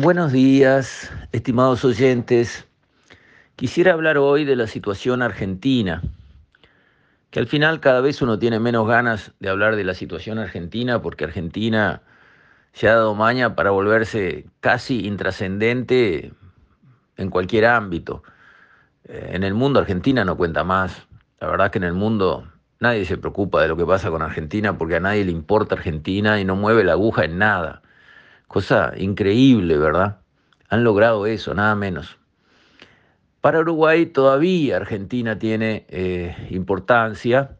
Buenos días, estimados oyentes. Quisiera hablar hoy de la situación argentina, que al final cada vez uno tiene menos ganas de hablar de la situación argentina porque Argentina se ha dado maña para volverse casi intrascendente en cualquier ámbito. Eh, en el mundo Argentina no cuenta más. La verdad que en el mundo nadie se preocupa de lo que pasa con Argentina porque a nadie le importa Argentina y no mueve la aguja en nada. Cosa increíble, ¿verdad? Han logrado eso, nada menos. Para Uruguay todavía Argentina tiene eh, importancia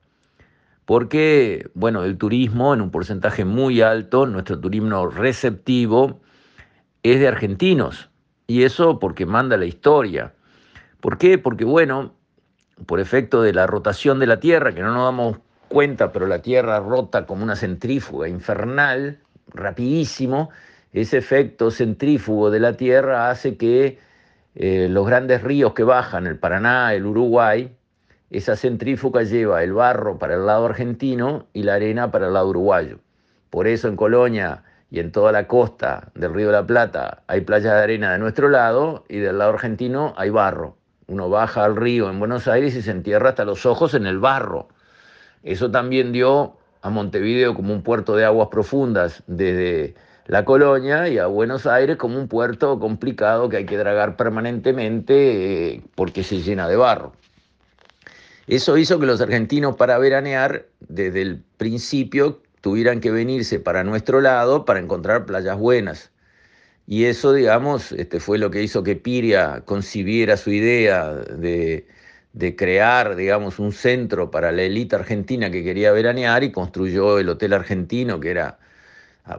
porque, bueno, el turismo en un porcentaje muy alto, nuestro turismo receptivo, es de argentinos. Y eso porque manda la historia. ¿Por qué? Porque, bueno, por efecto de la rotación de la Tierra, que no nos damos cuenta, pero la Tierra rota como una centrífuga infernal, rapidísimo, ese efecto centrífugo de la Tierra hace que eh, los grandes ríos que bajan, el Paraná, el Uruguay, esa centrífuga lleva el barro para el lado argentino y la arena para el lado uruguayo. Por eso en Colonia y en toda la costa del Río de la Plata hay playas de arena de nuestro lado y del lado argentino hay barro. Uno baja al río en Buenos Aires y se entierra hasta los ojos en el barro. Eso también dio a Montevideo como un puerto de aguas profundas desde la colonia y a Buenos Aires como un puerto complicado que hay que dragar permanentemente eh, porque se llena de barro. Eso hizo que los argentinos para veranear desde el principio tuvieran que venirse para nuestro lado para encontrar playas buenas. Y eso, digamos, este, fue lo que hizo que Piria concibiera su idea de, de crear, digamos, un centro para la élite argentina que quería veranear y construyó el Hotel Argentino, que era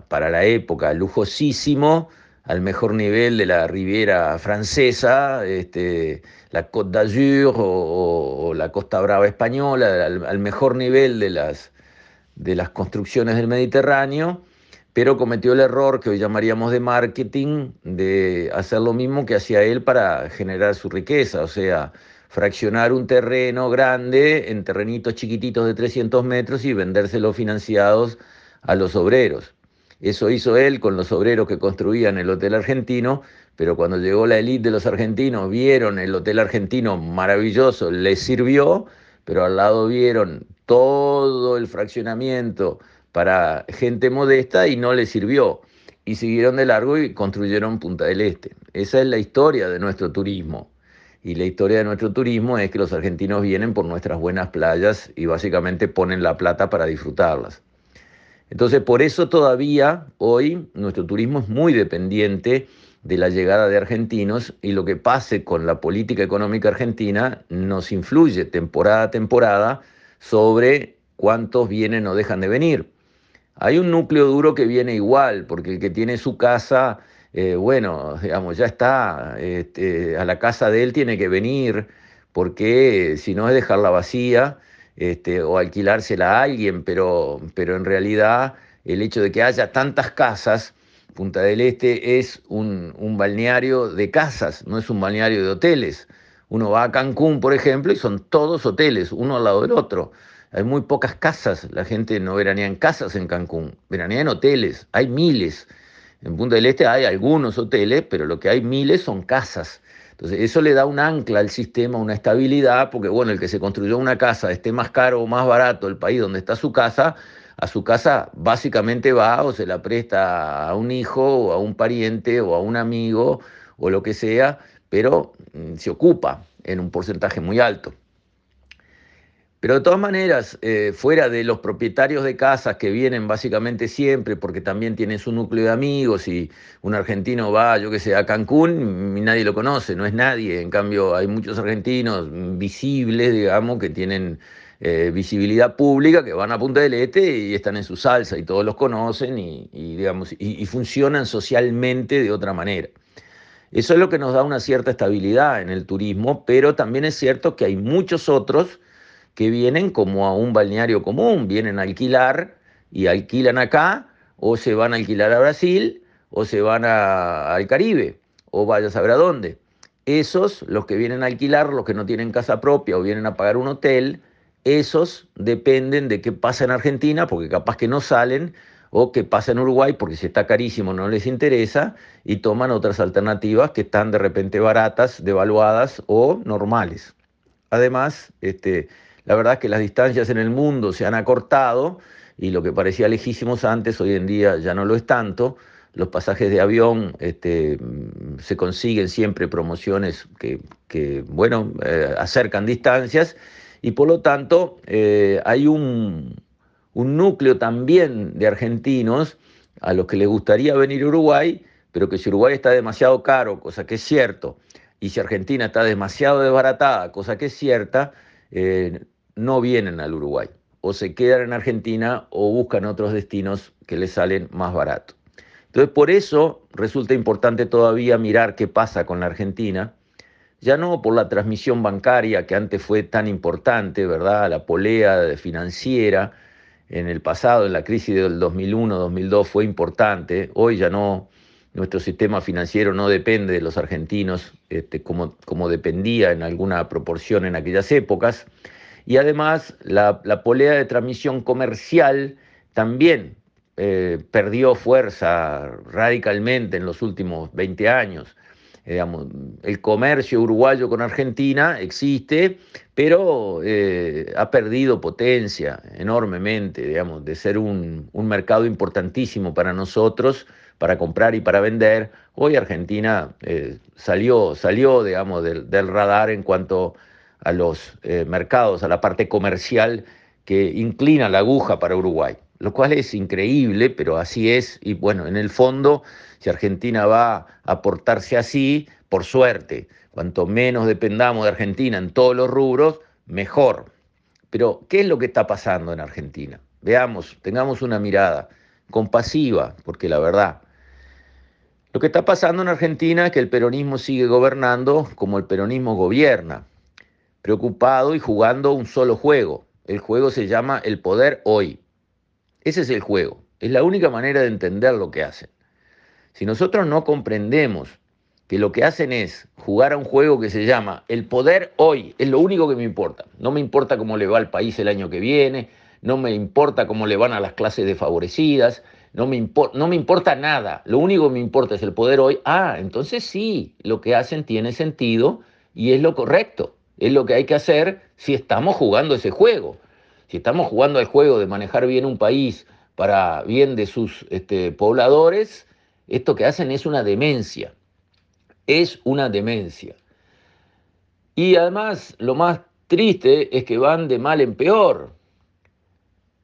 para la época lujosísimo, al mejor nivel de la Riviera francesa, este, la Côte d'Azur o, la Costa Brava española, al, mejor nivel de las, de las construcciones del Mediterráneo, pero cometió el error que hoy llamaríamos de marketing, de hacer lo mismo que hacía él para generar su riqueza, o sea, fraccionar un terreno grande en terrenitos chiquititos de 300 metros y vendérselo financiados a los obreros. Eso hizo él con los obreros que construían el Hotel Argentino, pero cuando llegó la élite de los argentinos, vieron el Hotel Argentino maravilloso, les sirvió, pero al lado vieron todo el fraccionamiento para gente modesta y no les sirvió. Y siguieron de largo y construyeron Punta del Este. Esa es la historia de nuestro turismo. Y la historia de nuestro turismo es que los argentinos vienen por nuestras buenas playas y básicamente ponen la plata para disfrutarlas. Entonces, por eso todavía hoy nuestro turismo es muy dependiente de la llegada de argentinos y lo que pase con la política económica argentina nos influye temporada a temporada sobre cuántos vienen o dejan de venir. Hay un núcleo duro que viene igual, porque el que tiene su casa, eh, bueno, digamos, ya está, este, a la casa de él tiene que venir, porque si no es dejarla vacía este, o alquilársela a alguien, pero, pero en realidad el hecho de que haya tantas casas, Punta del Este es un, un balneario de casas, no es un balneario de hoteles. Uno va a Cancún, por ejemplo, y son todos hoteles, uno al lado del otro. Hay muy pocas casas, la gente no veranea en casas en Cancún, veranea en hoteles, hay miles. En Punta del Este hay algunos hoteles, pero lo que hay miles son casas. Entonces, eso le da un ancla al sistema, una estabilidad, porque bueno, el que se construyó una casa, esté más caro o más barato el país donde está su casa, a su casa básicamente va o se la presta a un hijo o a un pariente o a un amigo o lo que sea, pero mm, se ocupa en un porcentaje muy alto. Pero de todas maneras, eh, fuera de los propietarios de casas que vienen básicamente siempre, porque también tienen su núcleo de amigos y un argentino va, yo que sé, a Cancún y nadie lo conoce, no es nadie. En cambio, hay muchos argentinos visibles, digamos, que tienen eh, visibilidad pública, que van a Punta del Este y están en su salsa y todos los conocen y, digamos, y funcionan socialmente de otra manera. Eso es lo que nos da una cierta estabilidad en el turismo, pero también es cierto que hay muchos otros que vienen como a un balneario común, vienen a alquilar y alquilan acá, o se van a alquilar a Brasil, o se van al Caribe, o vaya a saber a dónde. Esos, los que vienen a alquilar, los que no tienen casa propia o vienen a pagar un hotel, esos dependen de qué pasa en Argentina, porque capaz que no salen, o que pasa en Uruguay porque si está carísimo no les interesa y toman otras alternativas que están de repente baratas, devaluadas o normales. Además, este, la verdad es que las distancias en el mundo se han acortado y lo que parecía lejísimos antes, hoy en día ya no lo es tanto. Los pasajes de avión este, se consiguen siempre promociones que, bueno, eh, acercan distancias y por lo tanto eh, hay un, un núcleo también de argentinos a los que les gustaría venir a Uruguay, pero que si Uruguay está demasiado caro, cosa que es cierto, y si Argentina está demasiado desbaratada, cosa que es cierta, eh, no vienen al Uruguay. O se quedan en Argentina o buscan otros destinos que les salen más baratos. Entonces, por eso resulta importante todavía mirar qué pasa con la Argentina, ya no por la transmisión bancaria que antes fue tan importante, ¿verdad? La polea financiera, en el pasado, en la crisis del 2001-2002 fue importante, hoy ya no, nuestro sistema financiero no depende de los argentinos este, como, como, dependía en alguna proporción en aquellas épocas, y además la, polea de transmisión comercial también eh, perdió fuerza radicalmente en los últimos 20 años. El comercio uruguayo con Argentina existe, pero eh, ha perdido potencia enormemente, digamos, de ser un, mercado importantísimo para nosotros, para comprar y para vender. Hoy Argentina eh, salió, salió, digamos, del, radar en cuanto a los eh, mercados, a la parte comercial que inclina la aguja para Uruguay, lo cual es increíble, pero así es, y bueno, en el fondo si Argentina va a portarse así, por suerte, cuanto menos dependamos de Argentina en todos los rubros, mejor. Pero, ¿qué es lo que está pasando en Argentina? Veamos, tengamos una mirada compasiva, porque la verdad, lo que está pasando en Argentina es que el peronismo sigue gobernando como el peronismo gobierna, preocupado y jugando un solo juego. El juego se llama el poder hoy. Ese es el juego. Es la única manera de entender lo que hacen. Si nosotros no comprendemos que lo que hacen es jugar a un juego que se llama el poder hoy, es lo único que me importa. No me importa cómo le va al país el año que viene, no me importa cómo le van a las clases desfavorecidas, no me, no me importa nada, lo único que me importa es el poder hoy. Ah, entonces sí, lo que hacen tiene sentido y es lo correcto, es lo que hay que hacer si estamos jugando ese juego. Si estamos jugando al juego de manejar bien un país para bien de sus este, pobladores, esto que hacen es una demencia, es una demencia. Y además lo más triste es que van de mal en peor.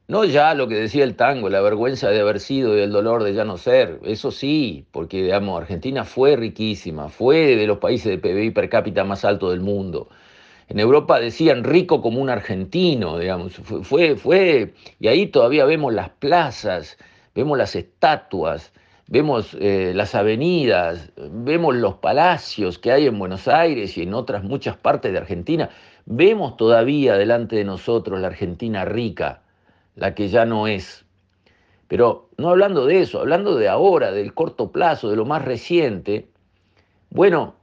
No ya lo que decía el tango, la vergüenza de haber sido y el dolor de ya no ser, eso sí, porque digamos, Argentina fue riquísima, fue de los países de PBI per cápita más alto del mundo. En Europa decían rico como un argentino, digamos, fue, fue, fue y ahí todavía vemos las plazas, vemos las estatuas, vemos eh, las avenidas, vemos los palacios que hay en Buenos Aires y en otras muchas partes de Argentina, vemos todavía delante de nosotros la Argentina rica, la que ya no es. Pero no hablando de eso, hablando de ahora, del corto plazo, de lo más reciente, bueno,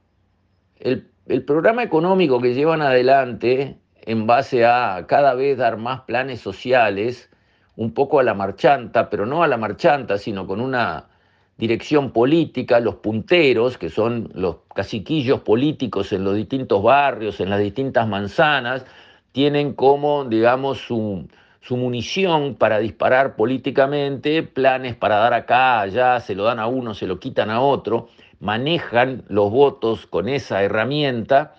el, el programa económico que llevan adelante en base a cada vez dar más planes sociales, un poco a la marchanta, pero no a la marchanta, sino con una dirección política, los punteros, que son los caciquillos políticos en los distintos barrios, en las distintas manzanas, tienen como, digamos, su, munición para disparar políticamente, planes para dar acá, allá, se lo dan a uno, se lo quitan a otro, manejan los votos con esa herramienta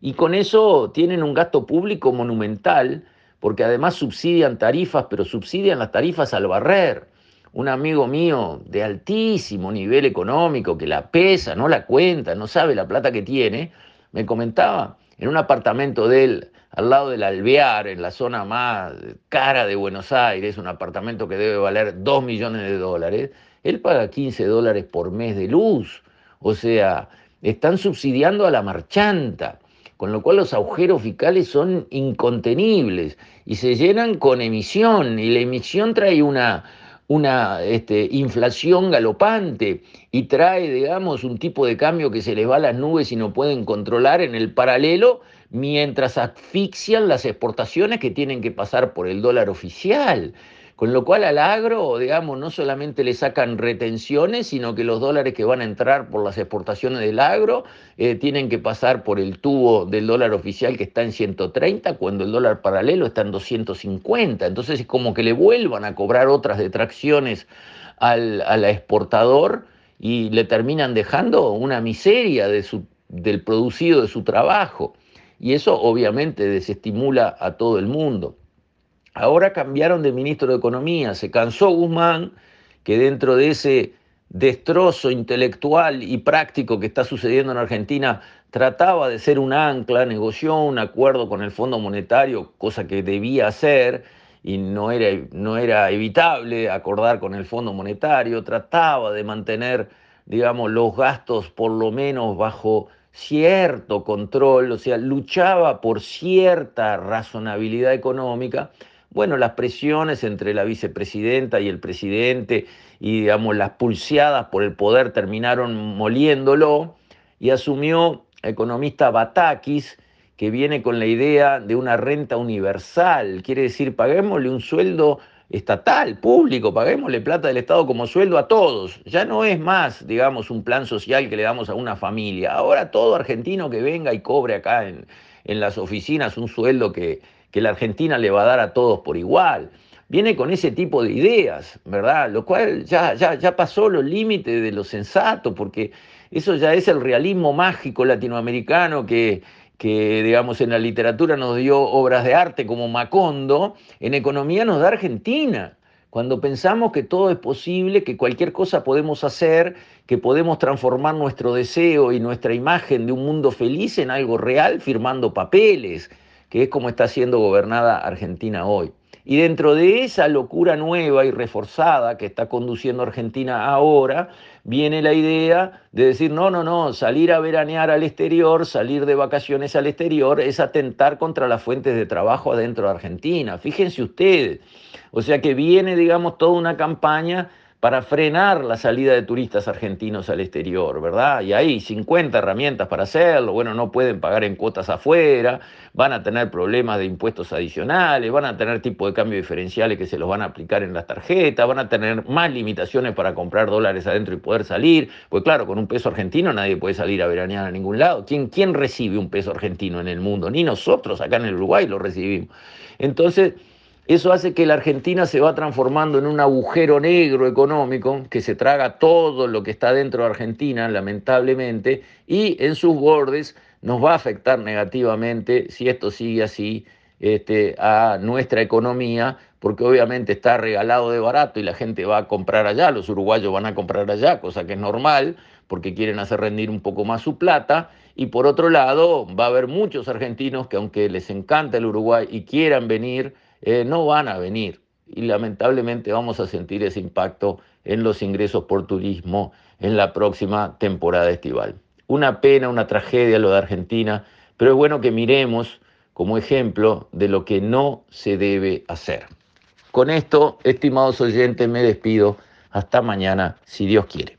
y con eso tienen un gasto público monumental, porque además subsidian tarifas, pero subsidian las tarifas al barrer. Un amigo mío de altísimo nivel económico que la pesa, no la cuenta, no sabe la plata que tiene, me comentaba en un apartamento de él al lado del Alvear, en la zona más cara de Buenos Aires, un apartamento que debe valer 2 millones de dólares, él paga 15 dólares por mes de luz. O sea, están subsidiando a la marchanta, con lo cual los agujeros fiscales son incontenibles y se llenan con emisión, y la emisión trae una, una este, inflación galopante y trae, digamos, un tipo de cambio que se les va a las nubes y no pueden controlar en el paralelo, mientras asfixian las exportaciones que tienen que pasar por el dólar oficial. Con lo cual al agro, digamos, no solamente le sacan retenciones, sino que los dólares que van a entrar por las exportaciones del agro eh, tienen que pasar por el tubo del dólar oficial que está en 130, cuando el dólar paralelo está en 250. Entonces es como que le vuelvan a cobrar otras detracciones al, al exportador y le terminan dejando una miseria de su, del producido de su trabajo. Y eso obviamente desestimula a todo el mundo. Ahora cambiaron de ministro de Economía, se cansó Guzmán, que dentro de ese destrozo intelectual y práctico que está sucediendo en Argentina, trataba de ser un ancla, negoció un acuerdo con el Fondo Monetario, cosa que debía hacer y no era, no era evitable acordar con el Fondo Monetario, trataba de mantener, digamos, los gastos por lo menos bajo cierto control, o sea, luchaba por cierta razonabilidad económica, bueno, las presiones entre la vicepresidenta y el presidente y, digamos, las pulseadas por el poder terminaron moliéndolo y asumió el economista Batakis, que viene con la idea de una renta universal, quiere decir, paguémosle un sueldo estatal, público, paguémosle plata del Estado como sueldo a todos. Ya no es más, digamos, un plan social que le damos a una familia. Ahora todo argentino que venga y cobre acá en, en las oficinas un sueldo que, que la Argentina le va a dar a todos por igual. Viene con ese tipo de ideas, ¿verdad? Lo cual ya, ya, ya pasó los límites de lo sensato, porque eso ya es el realismo mágico latinoamericano que, que, digamos, en la literatura nos dio obras de arte como Macondo, en economía nos da Argentina. Cuando pensamos que todo es posible, que cualquier cosa podemos hacer, que podemos transformar nuestro deseo y nuestra imagen de un mundo feliz en algo real firmando papeles, que es como está siendo gobernada Argentina hoy. Y dentro de esa locura nueva y reforzada que está conduciendo Argentina ahora, viene la idea de decir, no, no, no, salir a veranear al exterior, salir de vacaciones al exterior, es atentar contra las fuentes de trabajo adentro de Argentina. Fíjense ustedes. O sea que viene, digamos, toda una campaña para frenar la salida de turistas argentinos al exterior, ¿verdad? Y hay 50 herramientas para hacerlo, bueno, no pueden pagar en cuotas afuera, van a tener problemas de impuestos adicionales, van a tener tipo de cambio diferenciales que se los van a aplicar en las tarjetas, van a tener más limitaciones para comprar dólares adentro y poder salir, pues claro, con un peso argentino nadie puede salir a veranear a ningún lado. ¿Quién, quién recibe un peso argentino en el mundo? Ni nosotros acá en el Uruguay lo recibimos. Entonces, eso hace que la Argentina se va transformando en un agujero negro económico que se traga todo lo que está dentro de Argentina, lamentablemente, y en sus bordes nos va a afectar negativamente si esto sigue así este, a nuestra economía, porque obviamente está regalado de barato y la gente va a comprar allá, los uruguayos van a comprar allá, cosa que es normal, porque quieren hacer rendir un poco más su plata, y por otro lado va a haber muchos argentinos que aunque les encanta el Uruguay y quieran venir, eh, no van a venir y lamentablemente vamos a sentir ese impacto en los ingresos por turismo en la próxima temporada estival. Una pena, una tragedia lo de Argentina, pero es bueno que miremos como ejemplo de lo que no se debe hacer. Con esto, estimados oyentes, me despido. Hasta mañana, si Dios quiere.